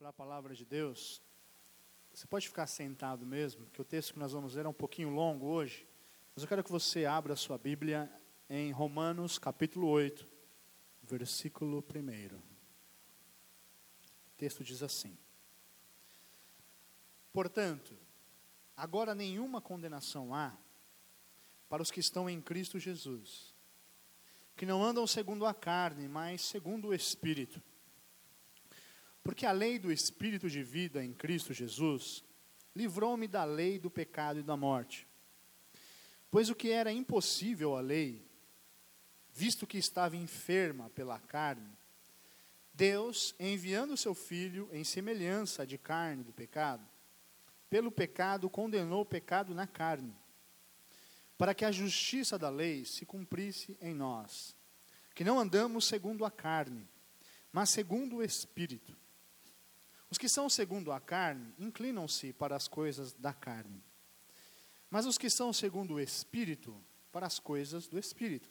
para a palavra de Deus, você pode ficar sentado mesmo, que o texto que nós vamos ler é um pouquinho longo hoje, mas eu quero que você abra a sua Bíblia em Romanos capítulo 8, versículo 1. O texto diz assim: Portanto, agora nenhuma condenação há para os que estão em Cristo Jesus, que não andam segundo a carne, mas segundo o Espírito. Porque a lei do Espírito de vida em Cristo Jesus livrou-me da lei do pecado e da morte. Pois o que era impossível à lei, visto que estava enferma pela carne, Deus, enviando seu Filho em semelhança de carne do pecado, pelo pecado condenou o pecado na carne, para que a justiça da lei se cumprisse em nós, que não andamos segundo a carne, mas segundo o Espírito. Os que são segundo a carne inclinam-se para as coisas da carne, mas os que são segundo o Espírito, para as coisas do Espírito.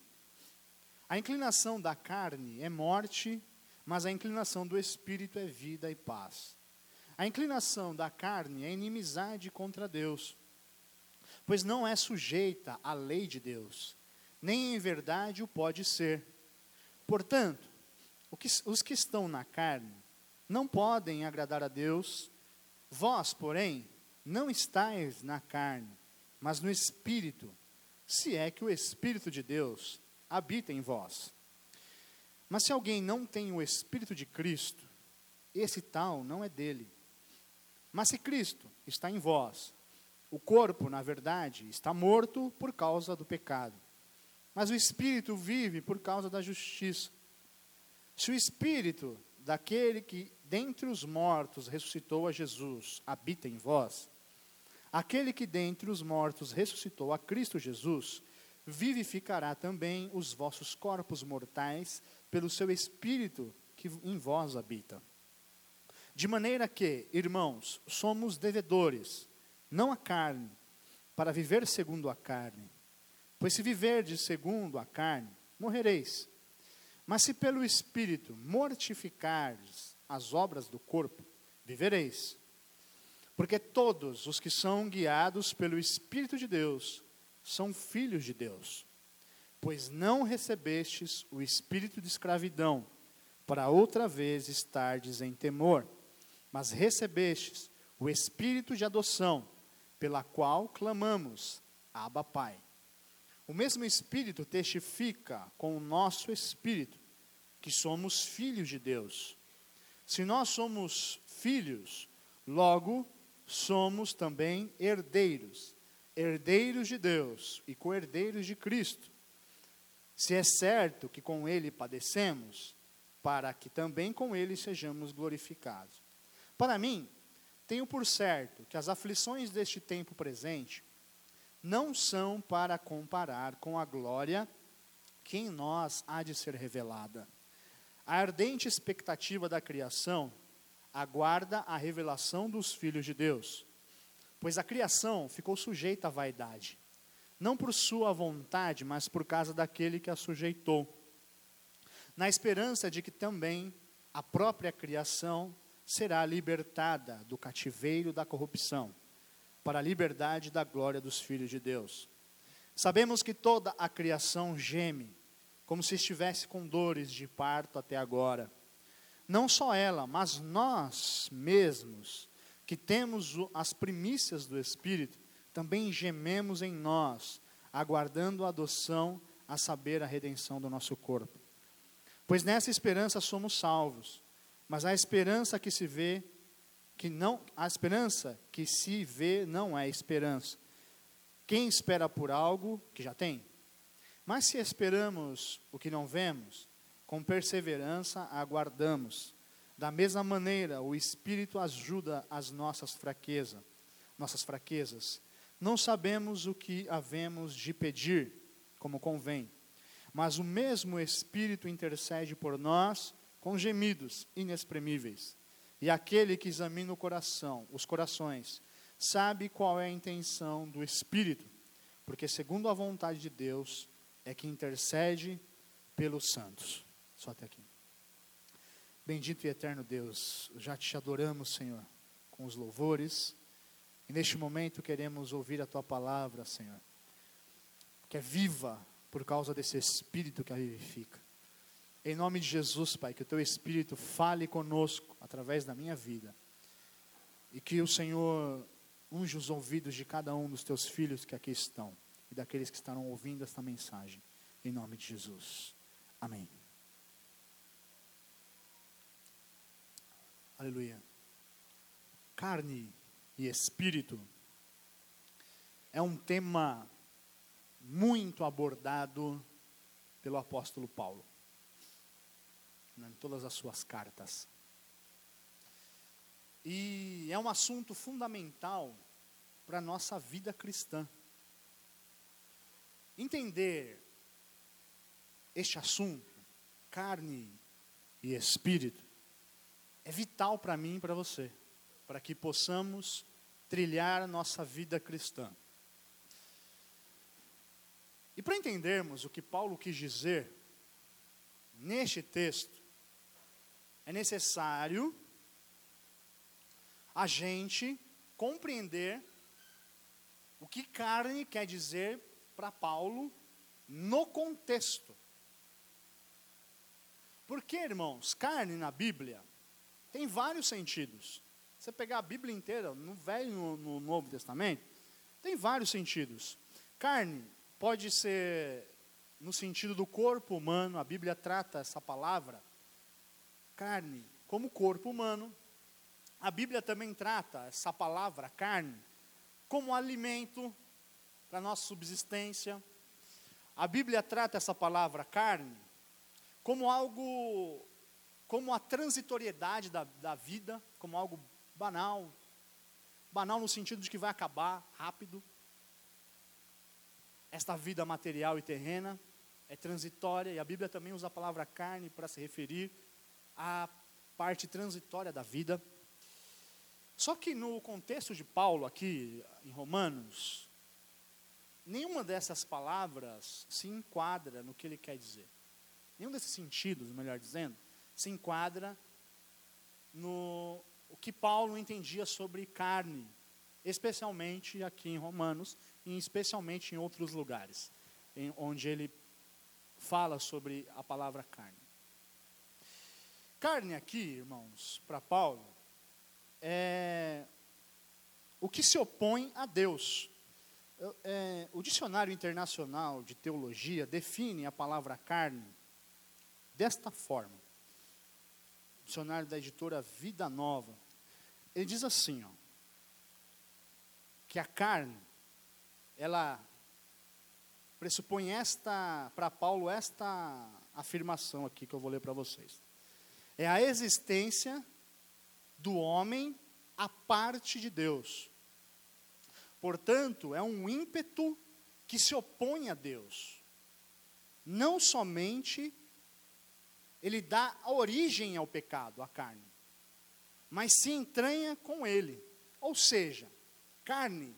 A inclinação da carne é morte, mas a inclinação do Espírito é vida e paz. A inclinação da carne é inimizade contra Deus, pois não é sujeita à lei de Deus, nem em verdade o pode ser. Portanto, os que estão na carne não podem agradar a Deus. Vós, porém, não estáis na carne, mas no Espírito, se é que o Espírito de Deus habita em vós. Mas se alguém não tem o Espírito de Cristo, esse tal não é dele. Mas se Cristo está em vós, o corpo, na verdade, está morto por causa do pecado, mas o Espírito vive por causa da justiça. Se o Espírito daquele que dentre os mortos ressuscitou a Jesus habita em vós, aquele que dentre os mortos ressuscitou a Cristo Jesus, vivificará também os vossos corpos mortais pelo seu Espírito que em vós habita. De maneira que, irmãos, somos devedores, não a carne, para viver segundo a carne. Pois se viverdes segundo a carne, morrereis. Mas se pelo Espírito mortificardes as obras do corpo, vivereis. Porque todos os que são guiados pelo Espírito de Deus são filhos de Deus. Pois não recebestes o espírito de escravidão, para outra vez estardes em temor, mas recebestes o espírito de adoção, pela qual clamamos, Abba Pai. O mesmo Espírito testifica com o nosso espírito que somos filhos de Deus. Se nós somos filhos, logo somos também herdeiros, herdeiros de Deus e co-herdeiros de Cristo. Se é certo que com ele padecemos, para que também com ele sejamos glorificados. Para mim, tenho por certo que as aflições deste tempo presente não são para comparar com a glória que em nós há de ser revelada. A ardente expectativa da criação aguarda a revelação dos filhos de Deus, pois a criação ficou sujeita à vaidade, não por sua vontade, mas por causa daquele que a sujeitou, na esperança de que também a própria criação será libertada do cativeiro da corrupção, para a liberdade da glória dos filhos de Deus. Sabemos que toda a criação geme como se estivesse com dores de parto até agora. Não só ela, mas nós mesmos, que temos as primícias do Espírito, também gememos em nós, aguardando a adoção, a saber, a redenção do nosso corpo. Pois nessa esperança somos salvos, mas a esperança que se vê, que não, a esperança que se vê não é esperança. Quem espera por algo que já tem? Mas se esperamos o que não vemos, com perseverança aguardamos. Da mesma maneira, o Espírito ajuda as nossas fraquezas, nossas fraquezas. Não sabemos o que havemos de pedir, como convém, mas o mesmo Espírito intercede por nós com gemidos inexprimíveis. E aquele que examina o coração, os corações, sabe qual é a intenção do Espírito, porque segundo a vontade de Deus, é que intercede pelos santos. Só até aqui. Bendito e eterno Deus, já te adoramos, Senhor, com os louvores. E neste momento queremos ouvir a tua palavra, Senhor, que é viva por causa desse Espírito que a vivifica. Em nome de Jesus, Pai, que o teu Espírito fale conosco através da minha vida. E que o Senhor unja os ouvidos de cada um dos teus filhos que aqui estão e daqueles que estarão ouvindo esta mensagem. Em nome de Jesus. Amém. Aleluia. Carne e espírito é um tema muito abordado pelo apóstolo Paulo em todas as suas cartas. E é um assunto fundamental para a nossa vida cristã. Entender este assunto, carne e espírito, é vital para mim e para você, para que possamos trilhar nossa vida cristã. E para entendermos o que Paulo quis dizer neste texto, é necessário a gente compreender o que carne quer dizer para Paulo no contexto. Porque, irmãos, carne na Bíblia tem vários sentidos. Você pegar a Bíblia inteira, no Velho e no, no Novo Testamento, tem vários sentidos. Carne pode ser no sentido do corpo humano, a Bíblia trata essa palavra, carne, como corpo humano. A Bíblia também trata essa palavra, carne, como alimento para nossa subsistência. A Bíblia trata essa palavra, carne, como algo como a transitoriedade da, da vida, como algo banal. Banal no sentido de que vai acabar rápido. Esta vida material e terrena é transitória, e a Bíblia também usa a palavra carne para se referir à parte transitória da vida. Só que no contexto de Paulo, aqui em Romanos, nenhuma dessas palavras se enquadra no que ele quer dizer. Nenhum desses sentidos, melhor dizendo, se enquadra no o que Paulo entendia sobre carne, especialmente aqui em Romanos e especialmente em outros lugares, em, onde ele fala sobre a palavra carne. Carne aqui, irmãos, para Paulo, é o que se opõe a Deus. É, o dicionário internacional de teologia define a palavra carne desta forma dicionário da editora Vida Nova, ele diz assim, ó, que a carne, ela pressupõe esta, para Paulo, esta afirmação aqui que eu vou ler para vocês. É a existência do homem à parte de Deus. Portanto, é um ímpeto que se opõe a Deus. Não somente ele dá origem ao pecado, à carne, mas se entranha com ele. Ou seja, carne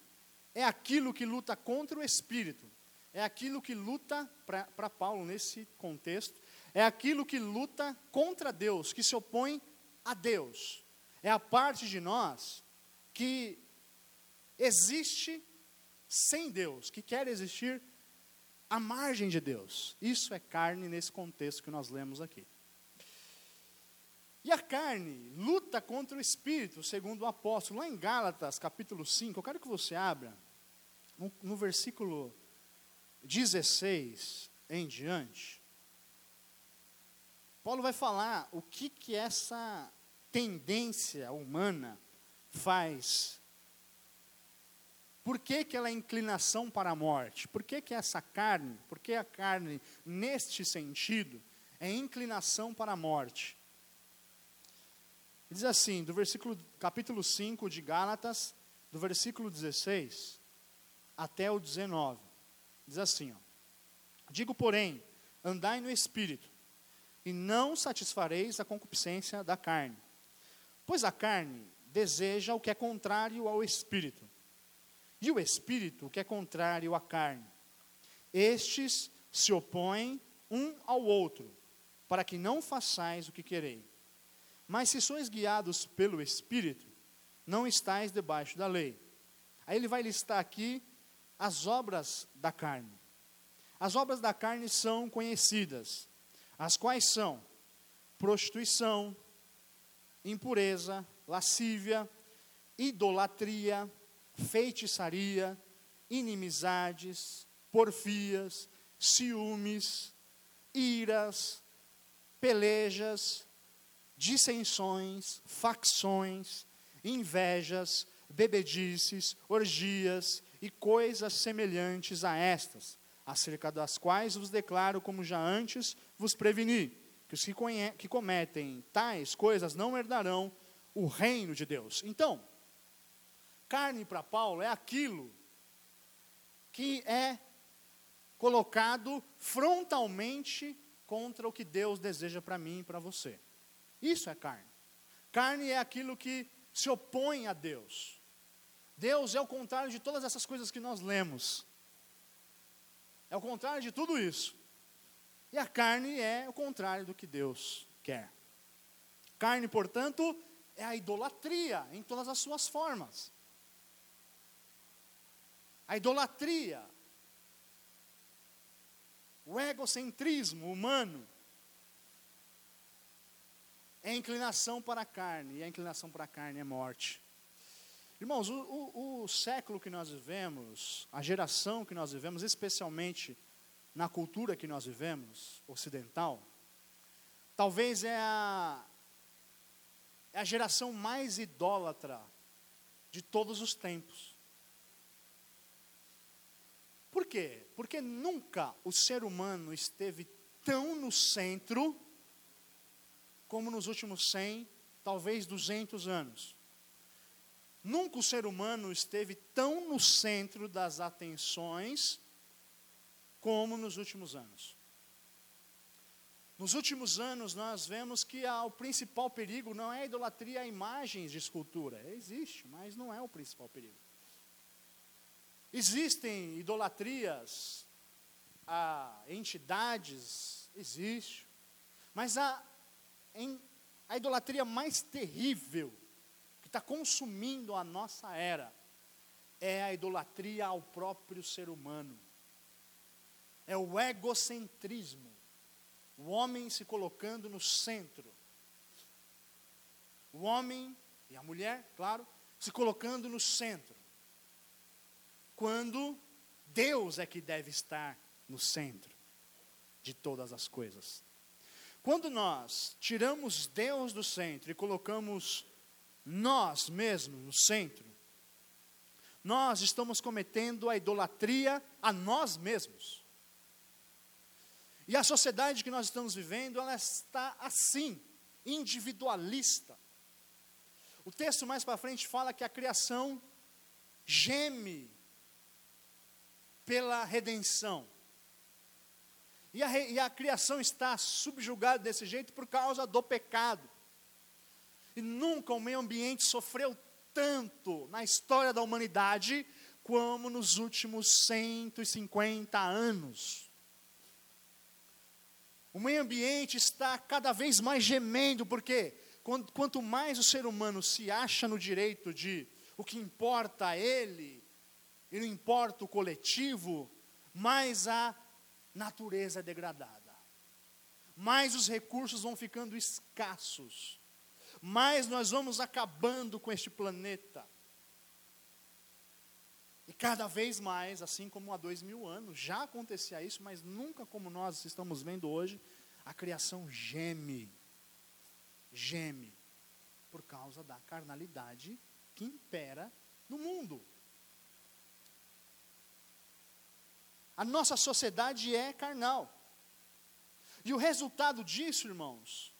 é aquilo que luta contra o espírito, é aquilo que luta, para Paulo nesse contexto, é aquilo que luta contra Deus, que se opõe a Deus. É a parte de nós que existe sem Deus, que quer existir à margem de Deus. Isso é carne nesse contexto que nós lemos aqui. E a carne luta contra o espírito, segundo o apóstolo. Lá em Gálatas, capítulo 5, eu quero que você abra, no, no versículo 16 em diante. Paulo vai falar o que, que essa tendência humana faz. Por que, que ela é inclinação para a morte? Por que, que essa carne, por que a carne, neste sentido, é inclinação para a morte? Diz assim, do versículo, capítulo 5 de Gálatas, do versículo 16 até o 19. Diz assim, ó, Digo, porém, andai no Espírito, e não satisfareis a concupiscência da carne. Pois a carne deseja o que é contrário ao Espírito, e o Espírito que é contrário à carne. Estes se opõem um ao outro, para que não façais o que quereis. Mas se sois guiados pelo Espírito, não estáis debaixo da lei. Aí ele vai listar aqui as obras da carne. As obras da carne são conhecidas, as quais são prostituição, impureza, lascívia, idolatria, feitiçaria, inimizades, porfias, ciúmes, iras, pelejas, dissensões, facções, invejas, bebedices, orgias e coisas semelhantes a estas, acerca das quais vos declaro, como já antes vos preveni, que os que, que cometem tais coisas não herdarão o reino de Deus. Então, carne para Paulo é aquilo que é colocado frontalmente contra o que Deus deseja para mim e para você. Isso é carne. Carne é aquilo que se opõe a Deus. Deus é o contrário de todas essas coisas que nós lemos. É o contrário de tudo isso. E a carne é o contrário do que Deus quer. Carne, portanto, é a idolatria em todas as suas formas. A idolatria, o egocentrismo humano, é inclinação para a carne, e a inclinação para a carne é morte. Irmãos, o, o, o, século que nós vivemos, a geração que nós vivemos, especialmente na cultura que nós vivemos, ocidental, talvez é a, é a geração mais idólatra de todos os tempos. Por quê? Porque nunca o ser humano esteve tão no centro como nos últimos 100, talvez 200 anos. Nunca o ser humano esteve tão no centro das atenções como nos últimos anos. Nos últimos anos, nós vemos que o principal perigo não é a idolatria a imagens de escultura. Existe, mas não é o principal perigo. Existem idolatrias a entidades, existe. Mas a, em, a idolatria mais terrível que está consumindo a nossa era é a idolatria ao próprio ser humano. É o egocentrismo o homem se colocando no centro. O homem e a mulher, claro, se colocando no centro. Quando Deus é que deve estar no centro de todas as coisas. Quando nós tiramos Deus do centro e colocamos nós mesmos no centro, nós estamos cometendo a idolatria a nós mesmos. E a sociedade que nós estamos vivendo, ela está assim, individualista. O texto mais para frente fala que a criação geme pela redenção. E a, e a criação está subjugada desse jeito por causa do pecado. E nunca o meio ambiente sofreu tanto na história da humanidade como nos últimos 150 anos. O meio ambiente está cada vez mais gemendo, porque quanto mais o ser humano se acha no direito de o que importa a ele, e não importa o coletivo, mais a natureza é degradada, mais os recursos vão ficando escassos, mais nós vamos acabando com este planeta. E cada vez mais, assim como há dois mil anos, já acontecia isso, mas nunca como nós estamos vendo hoje, a criação geme, geme, por causa da carnalidade que impera no mundo. A nossa sociedade é carnal. E o resultado disso, irmãos,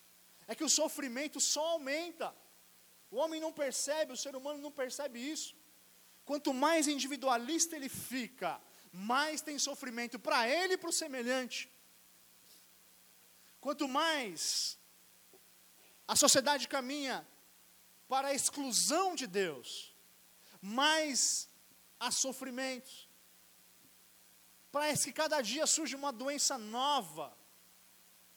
é que o sofrimento só aumenta. O homem não percebe, o ser humano não percebe isso. Quanto mais individualista ele fica, mais tem sofrimento para ele e para o semelhante. Quanto mais a sociedade caminha para a exclusão de Deus, mais há sofrimentos. Parece que cada dia surge uma doença nova,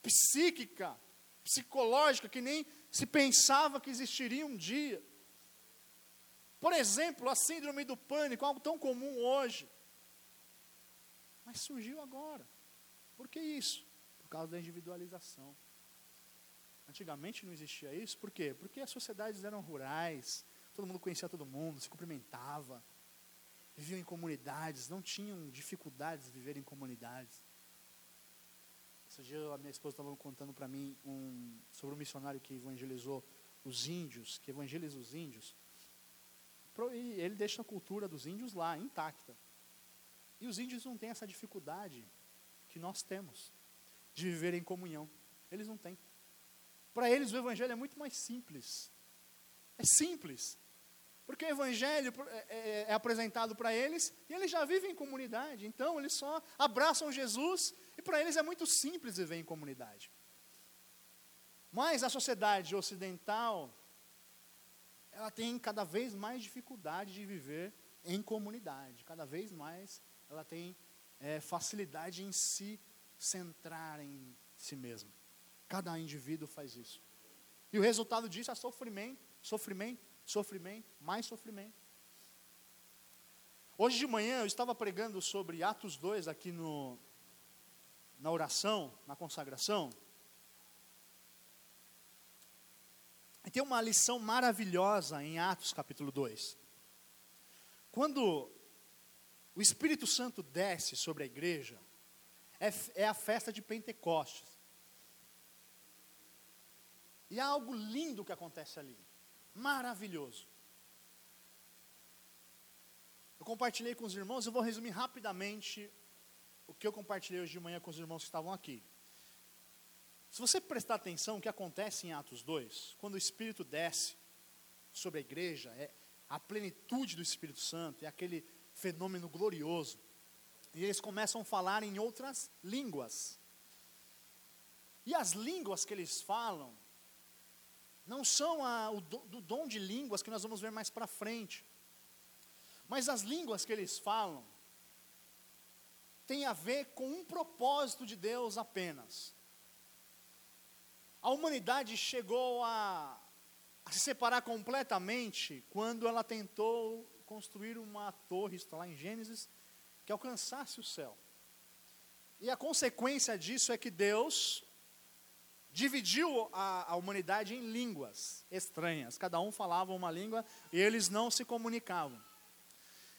psíquica, psicológica, que nem Se pensava que existiria um dia. Por exemplo, a síndrome do pânico, algo tão comum hoje. Mas surgiu agora. Por que isso? Por causa da individualização. Antigamente não existia isso, por quê? Porque as sociedades eram rurais, todo mundo conhecia todo mundo, se cumprimentava, viviam em comunidades, não tinham dificuldades de viver em comunidades. Esse dia a minha esposa estava contando para mim um, sobre um missionário que evangelizou os índios, que evangeliza os índios. E ele deixa a cultura dos índios lá, intacta. E os índios não têm essa dificuldade que nós temos de viver em comunhão. Eles não têm. Para eles o evangelho é muito mais simples. É simples. Porque o evangelho é, é, é apresentado para eles e eles já vivem em comunidade. Então eles só abraçam Jesus e para eles é muito simples viver em comunidade. Mas a sociedade ocidental, ela tem cada vez mais dificuldade de viver em comunidade. Cada vez mais ela tem é, facilidade em se centrar em si mesma. Cada indivíduo faz isso. E o resultado disso é sofrimento, sofrimento, sofrimento, mais sofrimento. Hoje de manhã eu estava pregando sobre Atos 2 aqui no, na oração, na consagração. E tem uma lição maravilhosa em Atos capítulo 2. Quando o Espírito Santo desce sobre a igreja, é, é a festa de Pentecostes. E há algo lindo que acontece ali. Maravilhoso. Eu compartilhei com os irmãos, eu vou resumir rapidamente o que eu compartilhei hoje de manhã com os irmãos que estavam aqui. Se você prestar atenção, o que acontece em Atos 2, quando o Espírito desce sobre a igreja, é a plenitude do Espírito Santo, é aquele fenômeno glorioso. E eles começam a falar em outras línguas. E as línguas que eles falam não são a, o do, do dom de línguas que nós vamos ver mais para frente. Mas as línguas que eles falam têm a ver com um propósito de Deus apenas. A humanidade chegou a, a se separar completamente quando ela tentou construir uma torre, está lá em Gênesis, que alcançasse o céu. E a consequência disso é que Deus dividiu a, a, humanidade em línguas estranhas. Cada um falava uma língua e eles não se comunicavam.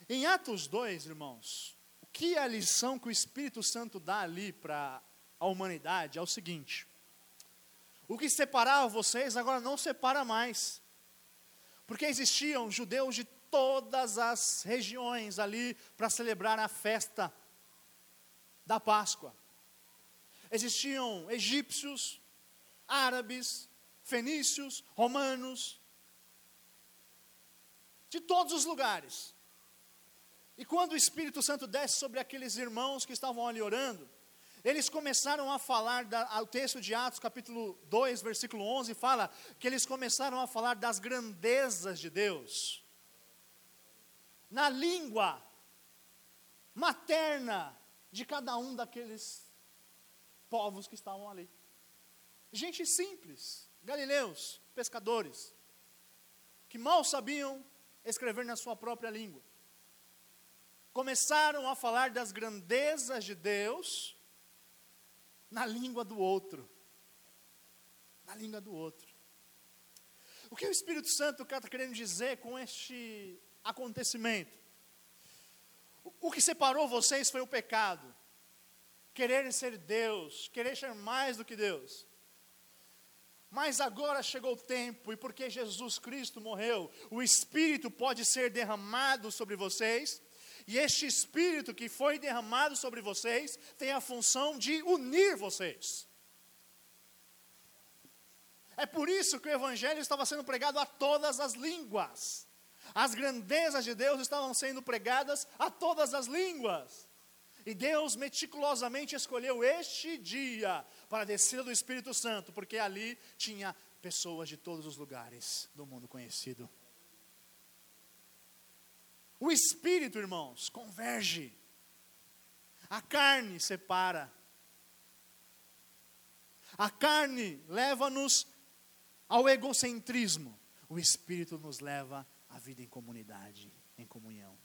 Em Atos 2, irmãos, o que é a lição que o Espírito Santo dá ali para a humanidade é o seguinte: o que separava vocês agora não separa mais. Porque existiam judeus de todas as regiões ali para celebrar a festa da Páscoa. Existiam egípcios, árabes, fenícios, romanos, de todos os lugares. E quando o Espírito Santo desce sobre aqueles irmãos que estavam ali orando, eles começaram a falar, da, o texto de Atos, capítulo 2, versículo 11, fala que eles começaram a falar das grandezas de Deus, na língua materna de cada um daqueles povos que estavam ali. Gente simples, galileus, pescadores, que mal sabiam escrever na sua própria língua. Começaram a falar das grandezas de Deus na língua do outro. Na língua do outro. O que o Espírito Santo está querendo dizer com este acontecimento? O que separou vocês foi o pecado. Querer ser Deus, querer ser mais do que Deus. Mas agora chegou o tempo, e porque Jesus Cristo morreu, o Espírito pode ser derramado sobre vocês, e este Espírito que foi derramado sobre vocês tem a função de unir vocês. É por isso que o Evangelho estava sendo pregado a todas as línguas. As grandezas de Deus estavam sendo pregadas a todas as línguas. E Deus meticulosamente escolheu este dia para a descida do Espírito Santo, porque ali tinha pessoas de todos os lugares do mundo conhecido. O Espírito, irmãos, converge. A carne separa. A carne leva-nos ao egocentrismo, o Espírito nos leva à vida em comunidade, em comunhão.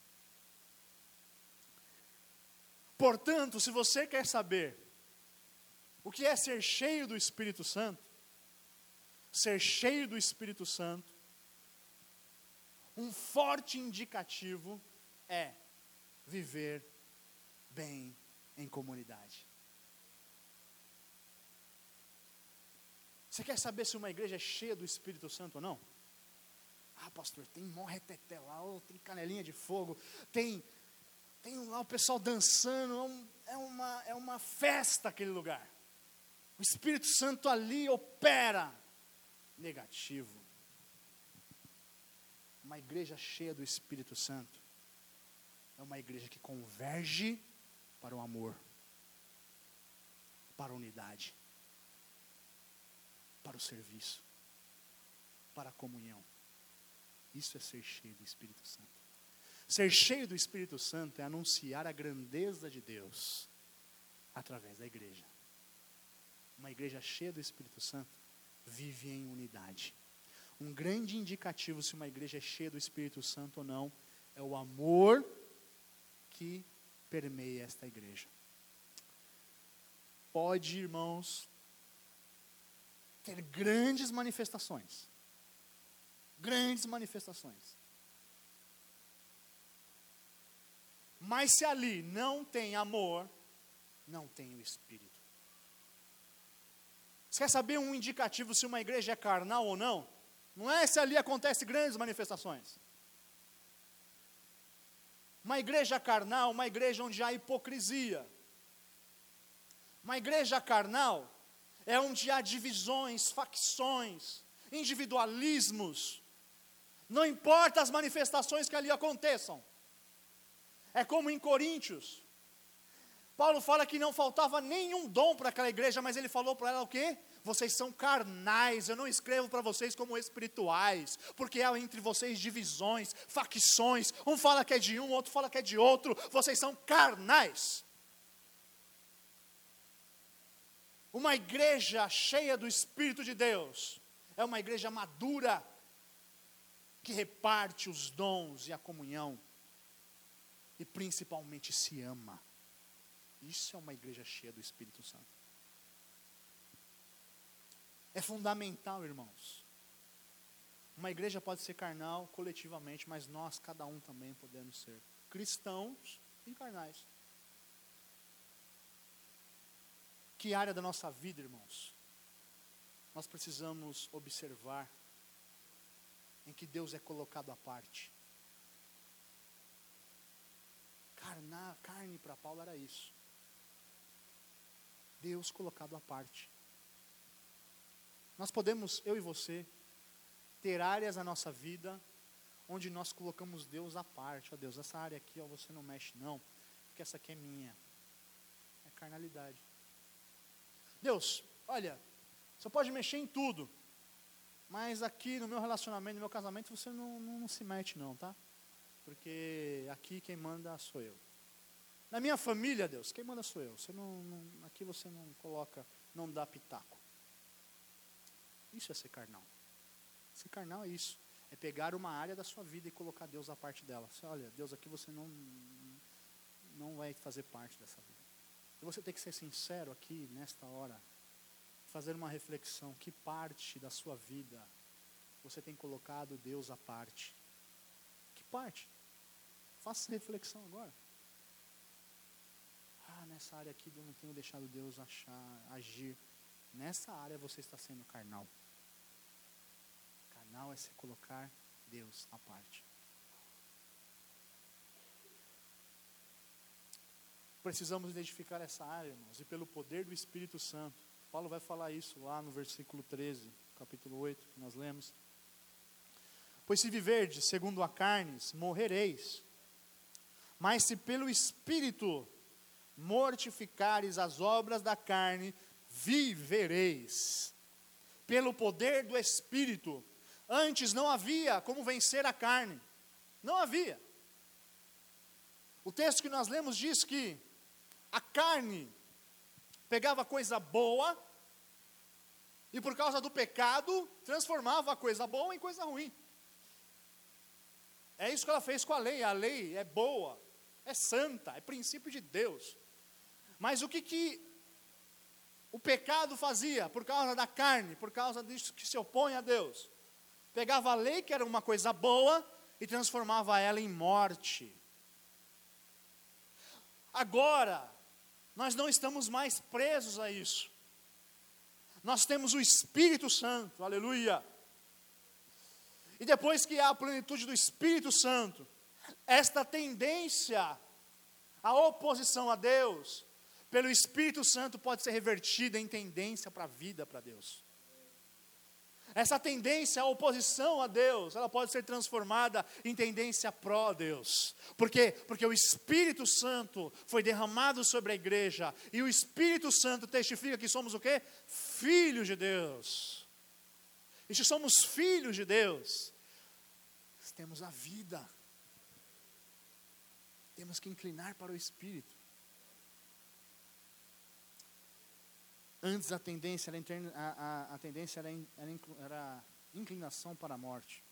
Portanto, se você quer saber o que é ser cheio do Espírito Santo, ser cheio do Espírito Santo, um forte indicativo é viver bem em comunidade. Você quer saber se uma igreja é cheia do Espírito Santo ou não? Ah, pastor, tem morreteté lá, tem canelinha de fogo, tem tem lá o pessoal dançando, é, é, uma, é uma festa aquele lugar. O Espírito Santo ali opera. Negativo. Uma igreja cheia do Espírito Santo é uma igreja que converge para o amor, para a unidade, para o serviço, para a comunhão. Isso é ser cheio do Espírito Santo. Ser cheio do Espírito Santo é anunciar a grandeza de Deus através da igreja. Uma igreja cheia do Espírito Santo vive em unidade. Um grande indicativo se uma igreja é cheia do Espírito Santo ou não é o amor que permeia esta igreja. Pode, irmãos, ter grandes manifestações. Grandes manifestações. Mas se ali não tem amor, não tem o Espírito. Você quer saber um indicativo se uma igreja é carnal ou não? Não é se ali acontecem grandes manifestações. Uma igreja carnal, uma igreja onde há hipocrisia. Uma igreja carnal é onde há divisões, facções, individualismos. Não importa as manifestações que ali aconteçam. É como em Coríntios. Paulo fala que não faltava nenhum dom para aquela igreja, mas ele falou para ela o quê? Vocês são carnais, eu não escrevo para vocês como espirituais, porque há entre vocês divisões, facções, um fala que é de um, outro fala que é de outro, vocês são carnais. Uma igreja cheia do Espírito de Deus é uma igreja madura, que reparte os dons e a comunhão e principalmente se ama. Isso é uma igreja cheia do Espírito Santo. É fundamental, irmãos. Uma igreja pode ser carnal coletivamente, mas nós, cada um também podemos ser cristãos e carnais. Que área da nossa vida, irmãos, nós precisamos observar em que Deus é colocado à parte? Carnar, carne para Paulo era isso. Deus colocado à parte. Nós podemos, eu e você, ter áreas na nossa vida onde nós colocamos Deus à parte. Ó Deus, essa área aqui, ó, você não mexe não, porque essa aqui é minha. É carnalidade. Deus, olha, você pode mexer em tudo, mas aqui no meu relacionamento, no meu casamento, você não, não, não se mete não, tá? Porque aqui quem manda sou eu. Na minha família, Deus, quem manda sou eu. Você não, não, aqui você não coloca, não dá pitaco. Isso é ser carnal. Ser carnal é isso. É pegar uma área da sua vida e colocar Deus à parte dela. Você, olha, Deus, aqui você não, não vai fazer parte dessa vida. E você tem que ser sincero aqui, nesta hora, fazer uma reflexão. Que parte da sua vida você tem colocado Deus à parte? parte. Faça essa reflexão agora. Ah, nessa área aqui eu não tenho deixado Deus achar, agir. Nessa área você está sendo carnal. Carnal é se colocar Deus à parte. Precisamos identificar essa área, irmãos, e pelo poder do Espírito Santo. Paulo vai falar isso lá no versículo 13, capítulo 8, que nós lemos. Pois se viverdes segundo a carne, morrereis. Mas se pelo Espírito mortificares as obras da carne, vivereis. Pelo poder do Espírito. Antes não havia como vencer a carne. Não havia. O texto que nós lemos diz que a carne pegava coisa boa E por causa do pecado, transformava a coisa boa em coisa ruim. É isso que ela fez com a lei. A lei é boa, é santa, é princípio de Deus. Mas o que, que o pecado fazia por causa da carne, por causa disso que se opõe a Deus? Pegava a lei, que era uma coisa boa, e transformava ela em morte. Agora, nós não estamos mais presos a isso. Nós temos o Espírito Santo, aleluia. E depois que há a plenitude do Espírito Santo, esta tendência à oposição a Deus, pelo Espírito Santo pode ser revertida em tendência para a vida para Deus. Essa tendência à oposição a Deus, ela pode ser transformada em tendência pró-Deus. Por quê? Porque o Espírito Santo foi derramado sobre a igreja, e o Espírito Santo testifica que somos o quê? Filhos de Deus. E se somos filhos de Deus, temos a vida. Temos que inclinar para o Espírito. Antes a tendência era, a, a, a tendência era, era, era inclinação para a morte.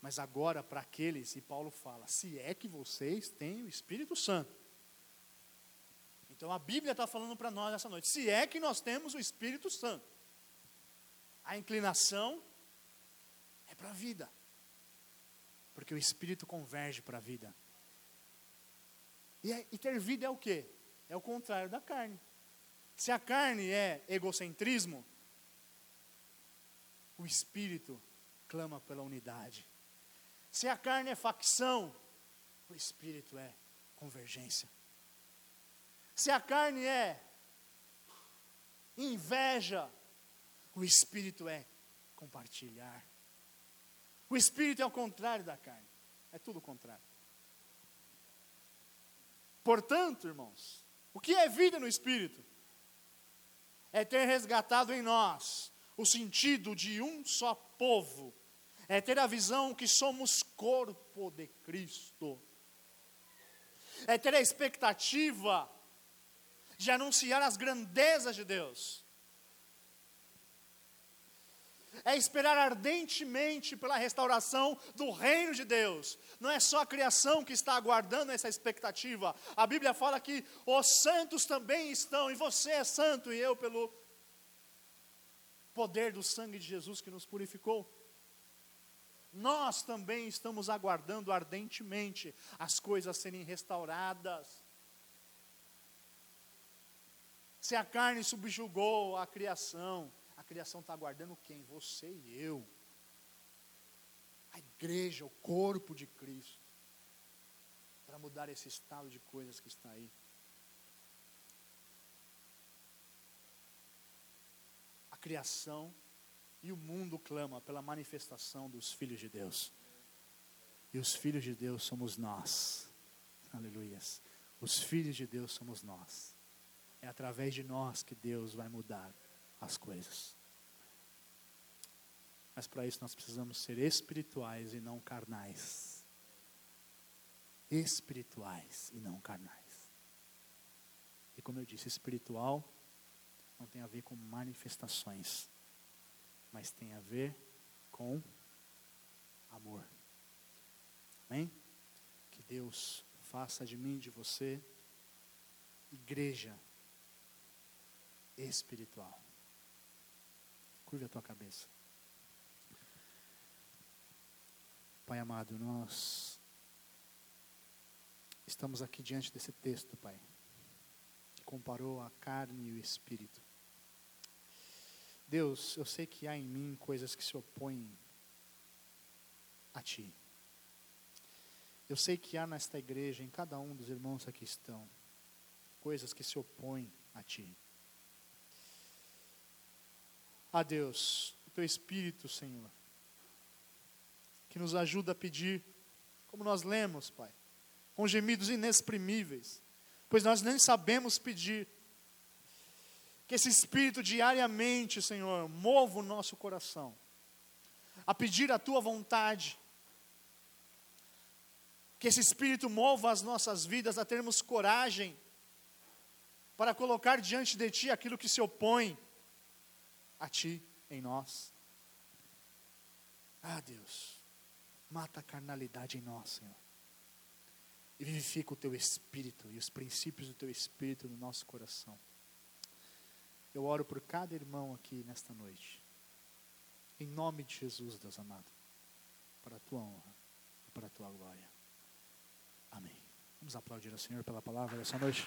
Mas agora, para aqueles, e Paulo fala: se é que vocês têm o Espírito Santo. Então a Bíblia está falando para nós essa noite: se é que nós temos o Espírito Santo, a inclinação é para a vida, porque o Espírito converge para a vida. E, é, e ter vida é o que? É o contrário da carne. Se a carne é egocentrismo, o espírito clama pela unidade. Se a carne é facção, o espírito é convergência. Se a carne é inveja, o espírito é compartilhar. O espírito é o contrário da carne, é tudo o contrário. Portanto, irmãos, o que é vida no espírito? é ter resgatado em nós o sentido de um só povo, é ter a visão que somos corpo de Cristo, é ter a expectativa de anunciar as grandezas de Deus, é esperar ardentemente pela restauração do reino de Deus. Não é só a criação que está aguardando essa expectativa. A Bíblia fala que os santos também estão, e você é santo, e eu, pelo poder do sangue de Jesus que nos purificou. Nós também estamos aguardando ardentemente as coisas serem restauradas. Se a carne subjugou a criação, criação está aguardando quem? Você e eu. A igreja, o corpo de Cristo. Para mudar esse estado de coisas que está aí. A criação e o mundo clama pela manifestação dos filhos de Deus. E os filhos de Deus somos nós. Aleluias. Os filhos de Deus somos nós. É através de nós que Deus vai mudar as coisas. Mas para isso nós precisamos ser espirituais e não carnais. Espirituais e não carnais. E como eu disse, espiritual não tem a ver com manifestações, mas tem a ver com amor. Amém? Que Deus faça de mim, de você, igreja espiritual. Curve a tua cabeça. Pai amado, nós estamos aqui diante desse texto, Pai, que comparou a carne e o espírito. Deus, eu sei que há em mim coisas que se opõem a Ti. Eu sei que há nesta igreja, em cada um dos irmãos aqui estão, coisas que se opõem a Ti. A Deus, o Teu Espírito, Senhor, que nos ajuda a pedir, como nós lemos, Pai, com gemidos inexprimíveis, pois nós nem sabemos pedir. Que esse Espírito diariamente, Senhor, mova o nosso coração a pedir a Tua vontade. Que esse Espírito mova as nossas vidas a termos coragem para colocar diante de Ti aquilo que se opõe a Ti em nós. Ah, Deus, mata a carnalidade em nós, Senhor. E vivifica o Teu Espírito e os princípios do Teu Espírito no nosso coração. Eu oro por cada irmão aqui nesta noite. Em nome de Jesus, Deus amado. Para a Tua honra e para a Tua glória. Amém. Vamos aplaudir ao Senhor pela palavra dessa noite.